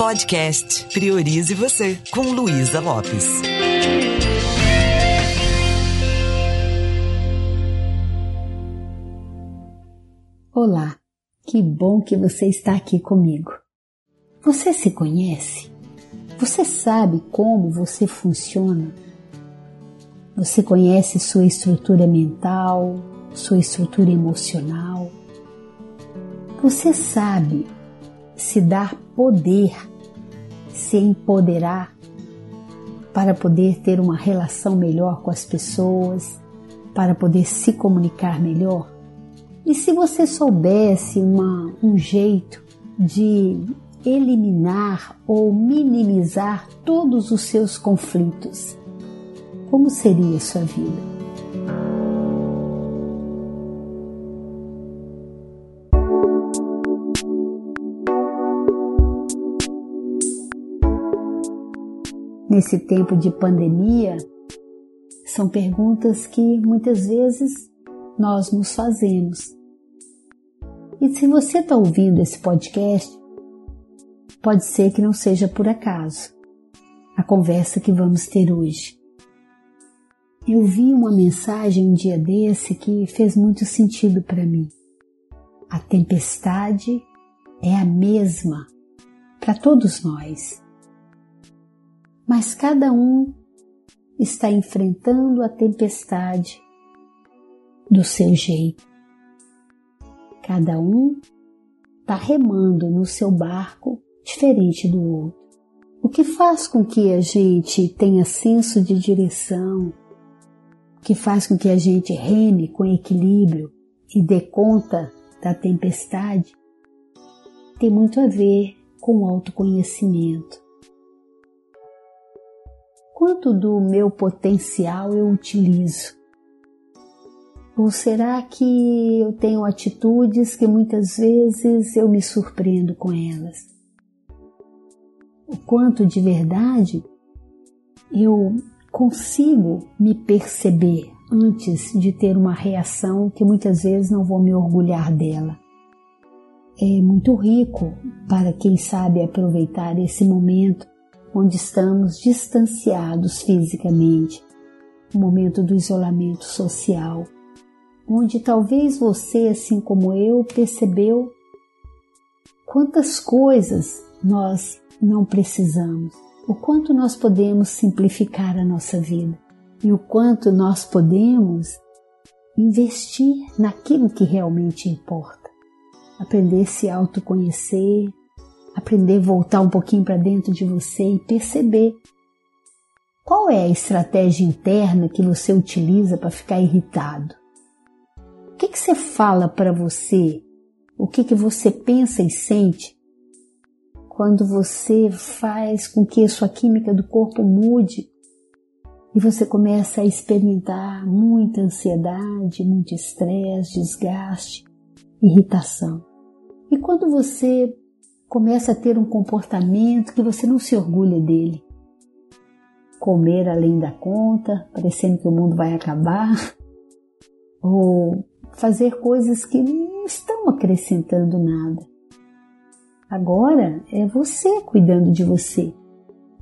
Podcast Priorize Você, com Luísa Lopes. Olá, que bom que você está aqui comigo. Você se conhece? Você sabe como você funciona? Você conhece sua estrutura mental, sua estrutura emocional? Você sabe se dar poder, se empoderar para poder ter uma relação melhor com as pessoas, para poder se comunicar melhor? E se você soubesse uma, um jeito de eliminar ou minimizar todos os seus conflitos, como seria a sua vida? Nesse tempo de pandemia, são perguntas que muitas vezes nós nos fazemos. E se você está ouvindo esse podcast, pode ser que não seja por acaso a conversa que vamos ter hoje. Eu vi uma mensagem um dia desse que fez muito sentido para mim. A tempestade é a mesma para todos nós. Mas cada um está enfrentando a tempestade do seu jeito. Cada um está remando no seu barco diferente do outro. O que faz com que a gente tenha senso de direção, o que faz com que a gente reme com equilíbrio e dê conta da tempestade, tem muito a ver com o autoconhecimento. Quanto do meu potencial eu utilizo? Ou será que eu tenho atitudes que muitas vezes eu me surpreendo com elas? O quanto de verdade eu consigo me perceber antes de ter uma reação que muitas vezes não vou me orgulhar dela. É muito rico para quem sabe aproveitar esse momento onde estamos distanciados fisicamente, o momento do isolamento social onde talvez você, assim como eu, percebeu quantas coisas nós não precisamos, o quanto nós podemos simplificar a nossa vida e o quanto nós podemos investir naquilo que realmente importa. Aprender a se autoconhecer, aprender a voltar um pouquinho para dentro de você e perceber qual é a estratégia interna que você utiliza para ficar irritado que, que você fala para você? O que, que você pensa e sente quando você faz com que a sua química do corpo mude e você começa a experimentar muita ansiedade, muito estresse, desgaste, irritação. E quando você começa a ter um comportamento que você não se orgulha dele, comer além da conta, parecendo que o mundo vai acabar, ou fazer coisas que não estão acrescentando nada. Agora é você cuidando de você.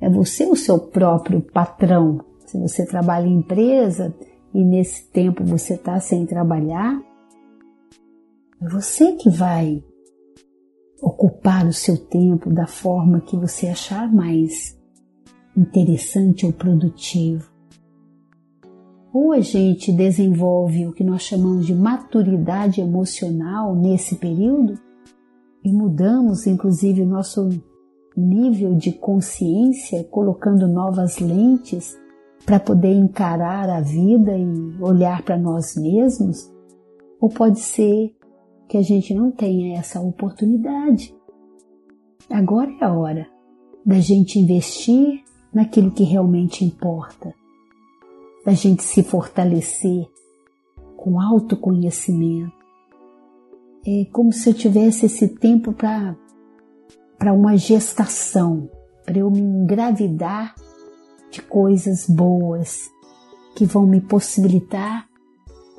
É você o seu próprio patrão. Se você trabalha em empresa e nesse tempo você está sem trabalhar, é você que vai ocupar o seu tempo da forma que você achar mais interessante ou produtivo. Ou a gente desenvolve o que nós chamamos de maturidade emocional nesse período e mudamos inclusive o nosso nível de consciência, colocando novas lentes para poder encarar a vida e olhar para nós mesmos, ou pode ser que a gente não tenha essa oportunidade. Agora é a hora da gente investir naquilo que realmente importa da gente se fortalecer com autoconhecimento. É como se eu tivesse esse tempo para uma gestação, para eu me engravidar de coisas boas que vão me possibilitar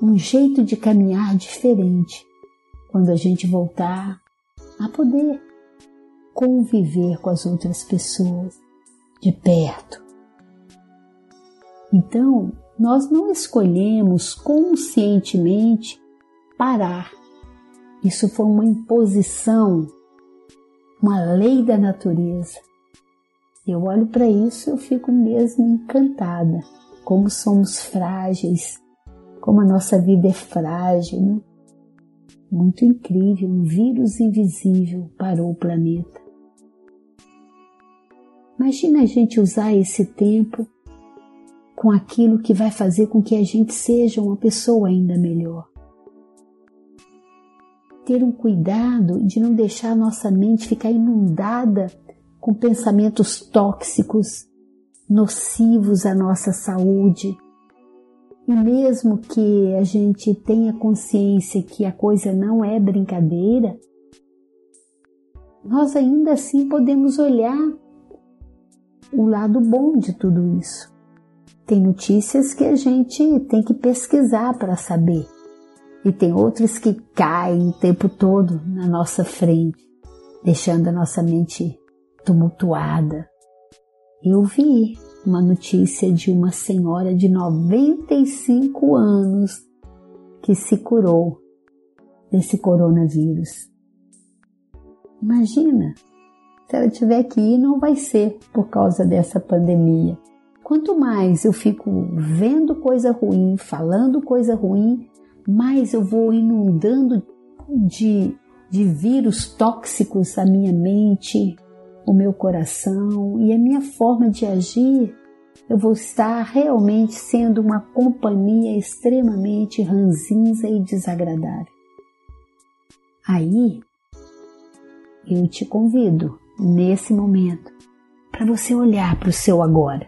um jeito de caminhar diferente quando a gente voltar a poder conviver com as outras pessoas de perto. Então, nós não escolhemos conscientemente parar. Isso foi uma imposição, uma lei da natureza. Eu olho para isso e eu fico mesmo encantada. Como somos frágeis, como a nossa vida é frágil, né? Muito incrível, um vírus invisível parou o planeta. Imagina a gente usar esse tempo com aquilo que vai fazer com que a gente seja uma pessoa ainda melhor. Ter um cuidado de não deixar a nossa mente ficar inundada com pensamentos tóxicos, nocivos à nossa saúde. E mesmo que a gente tenha consciência que a coisa não é brincadeira, nós ainda assim podemos olhar o lado bom de tudo isso. Tem notícias que a gente tem que pesquisar para saber, e tem outras que caem o tempo todo na nossa frente, deixando a nossa mente tumultuada. Eu vi uma notícia de uma senhora de 95 anos que se curou desse coronavírus. Imagina, se ela tiver que ir, não vai ser por causa dessa pandemia. Quanto mais eu fico vendo coisa ruim, falando coisa ruim, mais eu vou inundando de, de vírus tóxicos a minha mente, o meu coração e a minha forma de agir. Eu vou estar realmente sendo uma companhia extremamente ranzinza e desagradável. Aí, eu te convido nesse momento, para você olhar para o seu agora.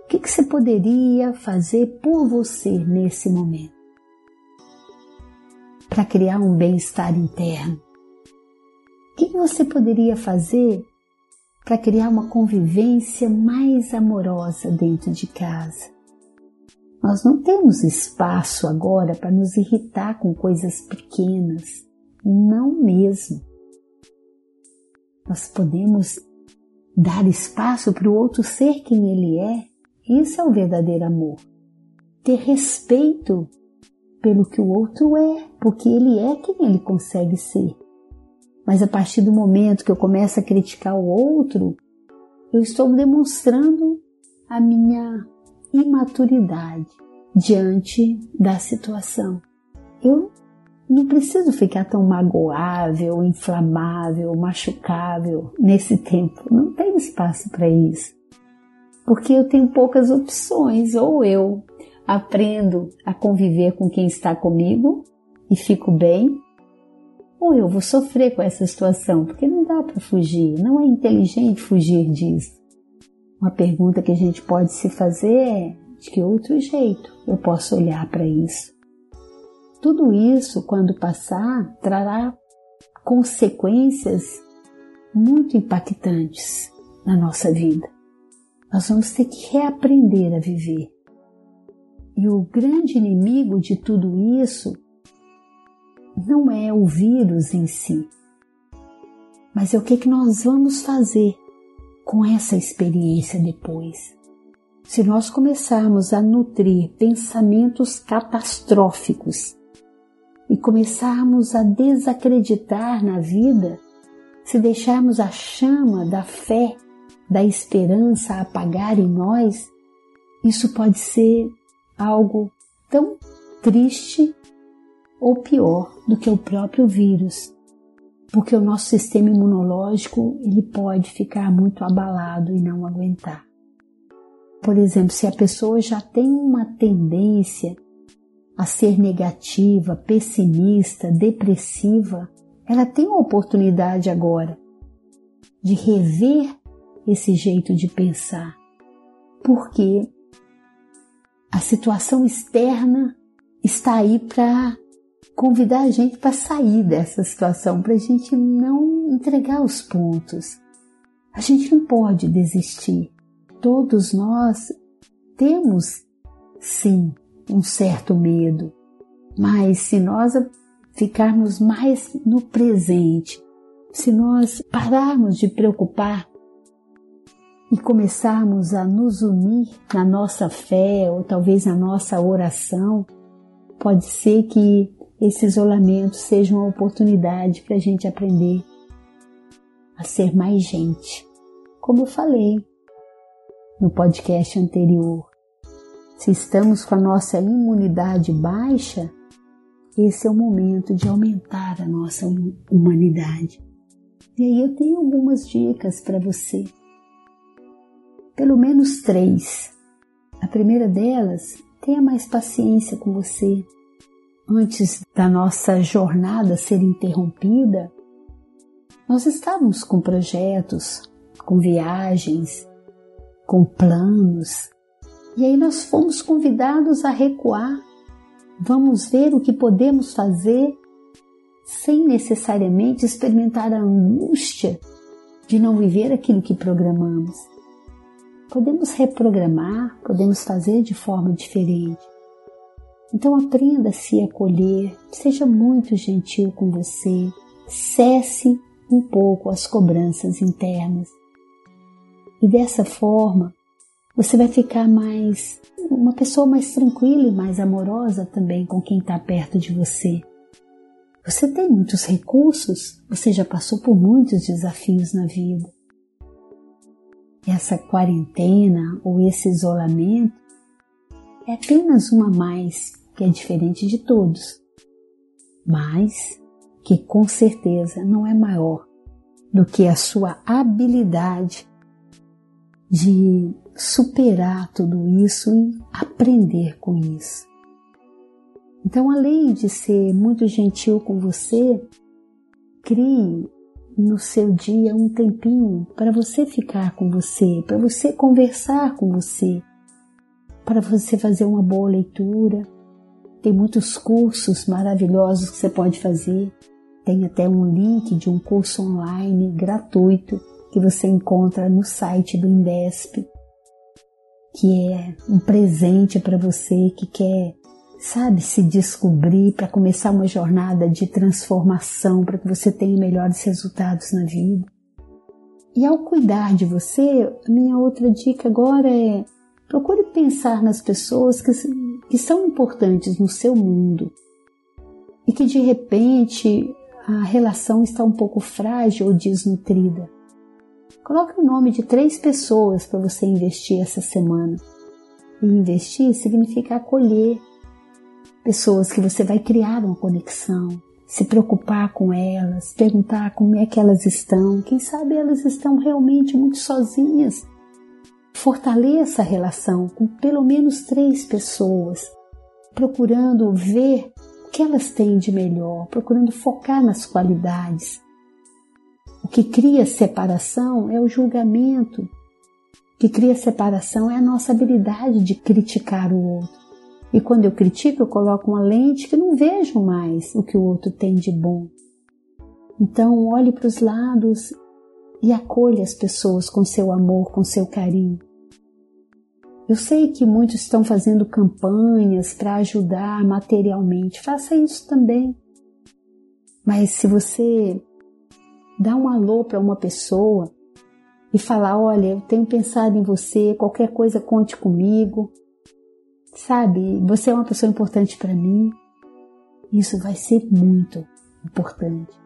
O que, que você poderia fazer por você nesse momento? Para criar um bem-estar interno. Que você poderia fazer para criar uma convivência mais amorosa dentro de casa? Nós não temos espaço agora para nos irritar com coisas pequenas, não mesmo. Nós podemos dar espaço para o outro ser quem ele é. Isso é o verdadeiro amor. Ter respeito pelo que o outro é, porque ele é quem ele consegue ser. Mas a partir do momento que eu começo a criticar o outro, eu estou demonstrando a minha imaturidade diante da situação. Eu não preciso ficar tão magoável, inflamável, machucável nesse tempo. Não tem espaço para isso. Porque eu tenho poucas opções. Ou eu aprendo a conviver com quem está comigo e fico bem, ou eu vou sofrer com essa situação, porque não dá para fugir, não é inteligente fugir disso. Uma pergunta que a gente pode se fazer é: de que outro jeito eu posso olhar para isso? Tudo isso, quando passar, trará consequências muito impactantes na nossa vida. Nós vamos ter que reaprender a viver. E o grande inimigo de tudo isso não é o vírus em si, mas é o que, que nós vamos fazer com essa experiência depois. Se nós começarmos a nutrir pensamentos catastróficos e começarmos a desacreditar na vida, se deixarmos a chama da fé, da esperança apagar em nós, isso pode ser algo tão triste ou pior do que o próprio vírus, porque o nosso sistema imunológico ele pode ficar muito abalado e não aguentar. Por exemplo, se a pessoa já tem uma tendência a ser negativa, pessimista, depressiva, ela tem a oportunidade agora de rever esse jeito de pensar, porque a situação externa está aí para convidar a gente para sair dessa situação, para a gente não entregar os pontos. A gente não pode desistir. Todos nós temos, sim, um certo medo. Mas se nós ficarmos mais no presente, se nós pararmos de preocupar e começarmos a nos unir na nossa fé ou talvez na nossa oração, pode ser que esse isolamento seja uma oportunidade para a gente aprender a ser mais gente. Como eu falei no podcast anterior, se estamos com a nossa imunidade baixa, esse é o momento de aumentar a nossa humanidade. E aí eu tenho algumas dicas para você. Pelo menos três. A primeira delas, tenha mais paciência com você. Antes da nossa jornada ser interrompida, nós estávamos com projetos, com viagens, com planos, e aí nós fomos convidados a recuar. Vamos ver o que podemos fazer sem necessariamente experimentar a angústia de não viver aquilo que programamos. Podemos reprogramar, podemos fazer de forma diferente. Então aprenda a se acolher, seja muito gentil com você, cesse um pouco as cobranças internas. E dessa forma, você vai ficar mais uma pessoa mais tranquila e mais amorosa também com quem está perto de você. Você tem muitos recursos, você já passou por muitos desafios na vida. Essa quarentena ou esse isolamento é apenas uma mais que é diferente de todos, mas que com certeza não é maior do que a sua habilidade de superar tudo isso e aprender com isso. Então, além de ser muito gentil com você, crie no seu dia um tempinho para você ficar com você, para você conversar com você, para você fazer uma boa leitura. Tem muitos cursos maravilhosos que você pode fazer. Tem até um link de um curso online gratuito que você encontra no site do Indesp, que é um presente para você que quer sabe, se descobrir para começar uma jornada de transformação para que você tenha melhores resultados na vida. E ao cuidar de você, a minha outra dica agora é procure pensar nas pessoas que, que são importantes no seu mundo e que de repente a relação está um pouco frágil ou desnutrida. Coloque o nome de três pessoas para você investir essa semana. E investir significa acolher, pessoas que você vai criar uma conexão, se preocupar com elas, perguntar como é que elas estão, quem sabe elas estão realmente muito sozinhas. Fortaleça a relação com pelo menos três pessoas, procurando ver o que elas têm de melhor, procurando focar nas qualidades. O que cria separação é o julgamento. O que cria separação é a nossa habilidade de criticar o outro. E quando eu critico, eu coloco uma lente que não vejo mais o que o outro tem de bom. Então, olhe para os lados e acolha as pessoas com seu amor, com seu carinho. Eu sei que muitos estão fazendo campanhas para ajudar materialmente, faça isso também. Mas se você dá um alô para uma pessoa e falar: Olha, eu tenho pensado em você, qualquer coisa conte comigo, Sabe, você é uma pessoa importante para mim. Isso vai ser muito importante.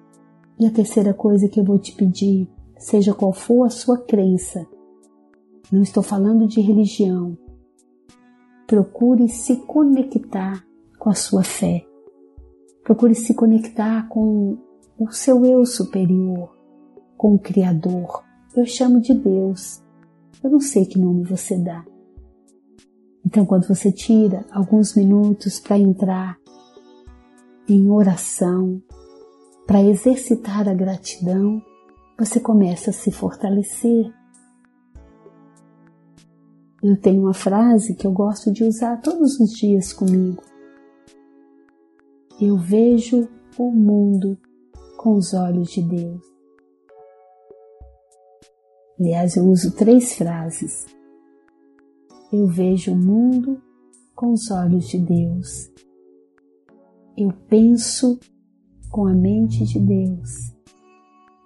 E a terceira coisa que eu vou te pedir, seja qual for a sua crença, não estou falando de religião, procure se conectar com a sua fé. Procure se conectar com o seu eu superior, com o Criador. Eu chamo de Deus. Eu não sei que nome você dá. Então, quando você tira alguns minutos para entrar em oração, para exercitar a gratidão, você começa a se fortalecer. Eu tenho uma frase que eu gosto de usar todos os dias comigo. Eu vejo o mundo com os olhos de Deus. Aliás, eu uso três frases eu vejo o mundo com os olhos de Deus. Eu penso com a mente de Deus.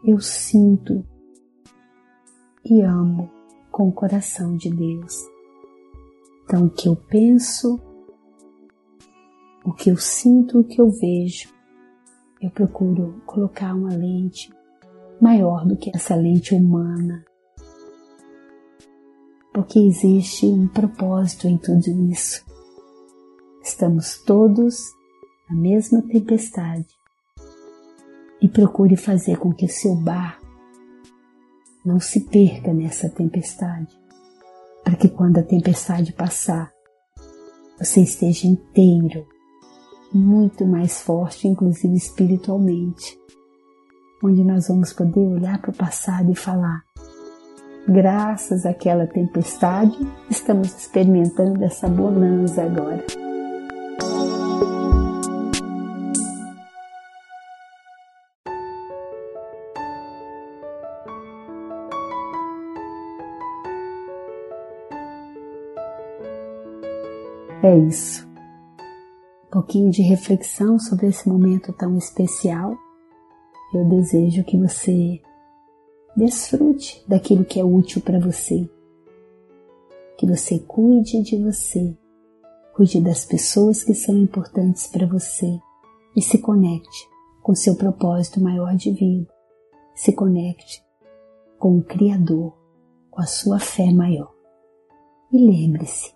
eu sinto e amo com o coração de Deus. Então, o que eu penso, o que eu sinto, o que eu vejo, eu procuro colocar uma lente maior do que essa lente humana, porque existe um propósito em tudo isso. Estamos todos na mesma tempestade e procure fazer com que o seu barco não se perca nessa tempestade, para que quando a tempestade passar, você esteja inteiro, muito mais forte, inclusive espiritualmente, onde nós vamos poder olhar para o passado e falar: graças àquela tempestade, estamos experimentando essa bonança agora. É isso. Um pouquinho de reflexão sobre esse momento tão especial. Eu desejo que você desfrute daquilo que é útil para você. Que você cuide de você, cuide das pessoas que são importantes para você e se conecte com seu propósito maior de vida. Se conecte com o Criador, com a sua fé maior. E lembre-se,